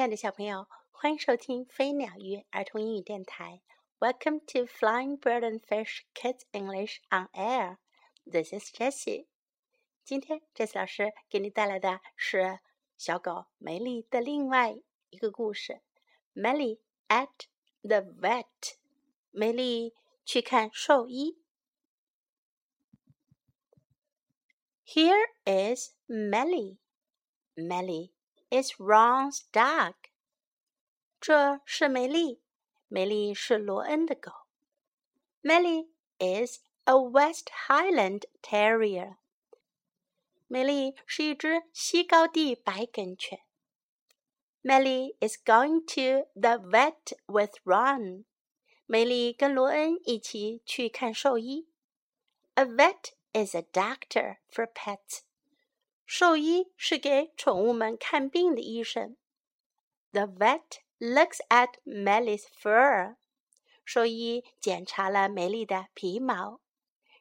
亲爱的小朋友，欢迎收听飞鸟鱼儿童英语电台。Welcome to Flying Bird and Fish Kids English on Air. This is Jessie. 今天，Jessie 老师给你带来的是小狗梅丽的另外一个故事。Melly at the vet. 梅丽去看兽医。Here is Melly. Melly is Ron's dog. dog。这是梅丽，梅丽是罗恩的狗。Meli is a West Highland Terrier. Terrier。美丽是一只西高地白梗犬。Meli is going to the vet with Ron. Ron。美丽跟罗恩一起去看兽医。A vet is a doctor for pets。兽医是给宠物们看病的医生。The vet looks at Meli's fur. 兽医检查了美丽的皮毛。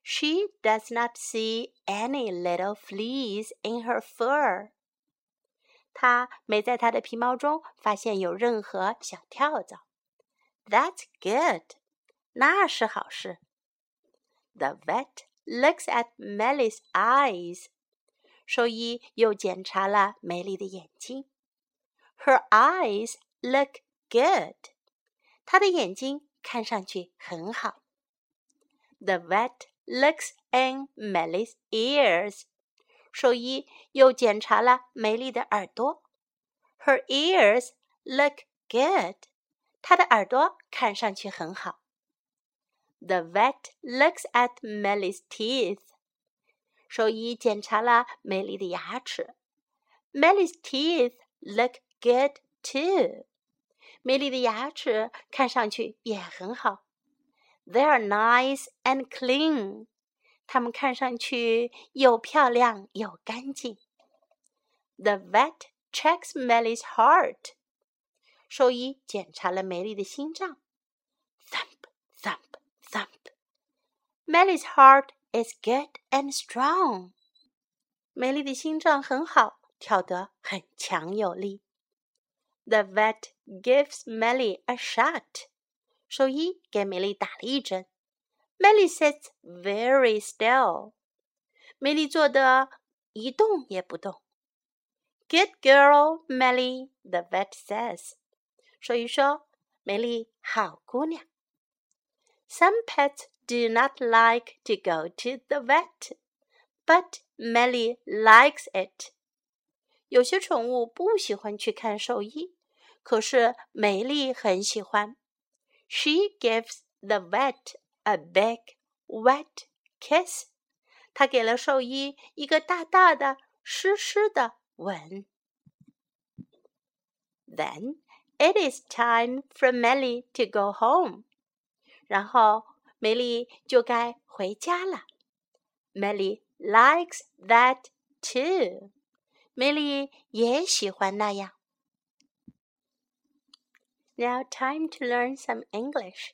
She does not see any little fleas in her fur. 她没在她的皮毛中发现有任何小跳蚤。That's good. 那是好事。The vet looks at Meli's eyes. 兽医又检查了梅丽的眼睛。Her eyes look good。她的眼睛看上去很好。The vet looks in Meli's ears。兽医又检查了梅丽的耳朵。Her ears look good。她的耳朵看上去很好。The vet looks at Meli's teeth。兽医检查了美丽的牙齿。Meli's teeth look good too。美丽的牙齿看上去也很好。They are nice and clean。它们看上去又漂亮又干净。The vet checks Meli's heart。兽医检查了梅丽的心脏。Thump, thump, thump。Meli's heart is good and strong。美丽的心脏很好，跳得很强有力。The vet gives Meli a shot。兽医给美丽打了一针。Meli sits very still。美丽坐得一动也不动。Good girl, Meli. The vet says. 兽医说：“美丽，好姑娘。” Some pets do not like to go to the vet, but Meli likes it. 有些宠物不喜欢去看兽医，可是美丽很喜欢。She gives the vet a big wet kiss. 她给了兽医一个大大的、湿湿的吻。Then it is time for Meli to go home. 然后梅丽就该回家了。Meli likes that too。梅丽也喜欢那样。Now time to learn some English.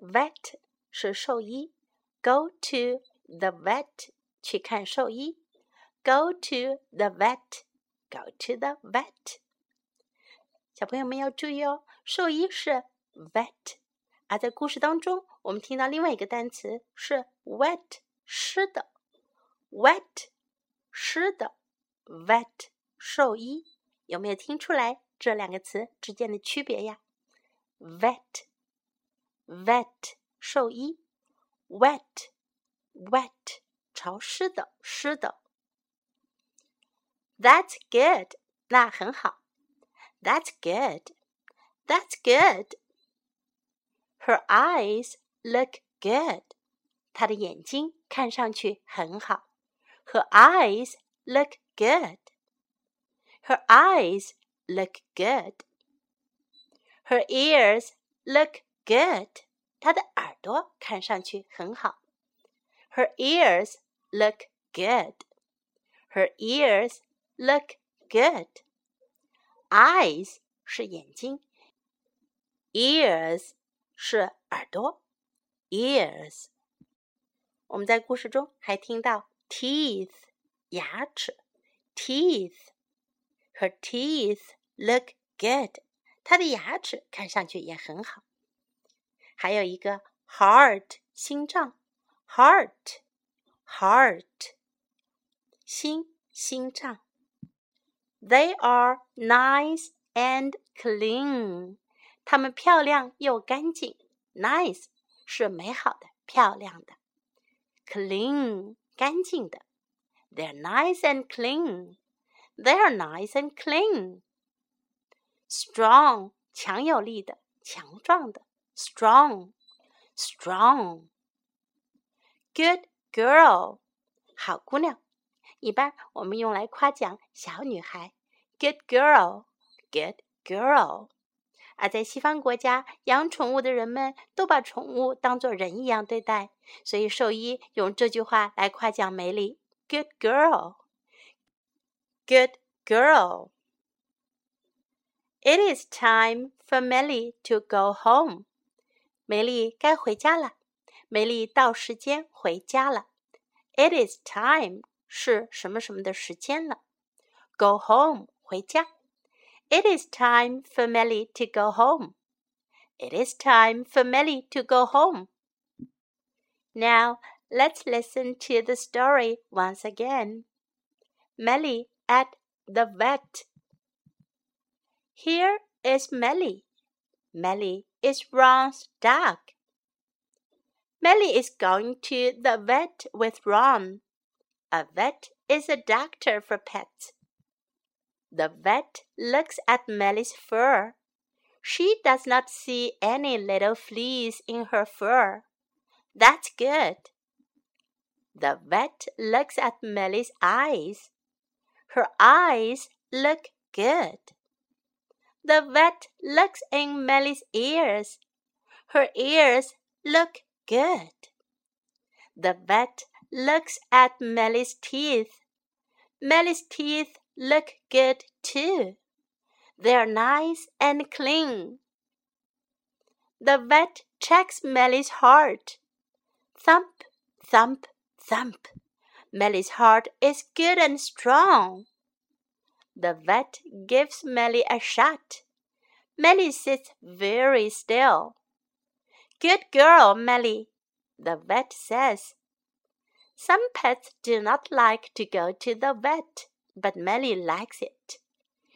Vet 是兽医，go to the vet 去看兽医，go to the vet，go to the vet。小朋友们要注意哦，兽医是 vet。而在故事当中，我们听到另外一个单词是 wet，湿的，wet，湿的，vet，兽医，有没有听出来这两个词之间的区别呀？vet，vet，兽医，wet，wet，潮湿的，湿的。That's good，那很好。That's good，That's good。Her eyes look good. 她的眼睛看上去很好。Her eyes look good. Her eyes look good. Her ears look good. 她的耳朵看上去很好。Her ears look good. Her ears look good. Eyes 是眼睛，ears 是耳朵，ears。我们在故事中还听到 teeth，牙齿，teeth。Her teeth look good，他的牙齿看上去也很好。还有一个 heart，心脏，heart，heart，心心脏。They are nice and clean， 它们漂亮又干净。Nice 是美好的、漂亮的，clean 干净的。They're nice and clean. They're nice and clean. Strong 强有力的、强壮的。Strong, strong. Good girl 好姑娘。一般我们用来夸奖小女孩。Good girl, good girl. 而在西方国家，养宠物的人们都把宠物当作人一样对待，所以兽医用这句话来夸奖梅丽：“Good girl, good girl.” It is time for Melly to go home. 梅丽该回家了。梅丽到时间回家了。It is time 是什么什么的时间了。Go home 回家。It is time for Meli to go home. It is time for Meli to go home. Now let's listen to the story once again. Meli at the vet. Here is Meli. Meli is Ron's dog. Meli is going to the vet with Ron. A vet is a doctor for pets. The vet looks at Meli's fur. She does not see any little fleas in her fur. That's good. The vet looks at Meli's eyes. Her eyes look good. The vet looks in Meli's ears. Her ears look good. The vet looks at Meli's teeth. Meli's teeth look good too. They're nice and clean. The vet checks Meli's heart. Thump, thump, thump. Meli's heart is good and strong. The vet gives Meli a shot. Meli sits very still. Good girl, Meli, the vet says. Some pets do not like to go to the vet but Meli likes it.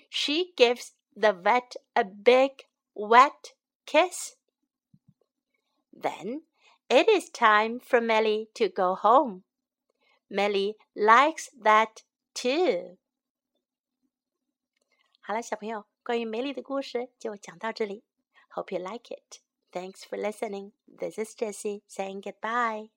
She gives the vet a big, wet kiss. Then it is time for Meli to go home. Meli likes that too. 好了，小朋友，关于梅里的故事就讲到这里。Hope you like it. Thanks for listening. This is Jessie saying goodbye.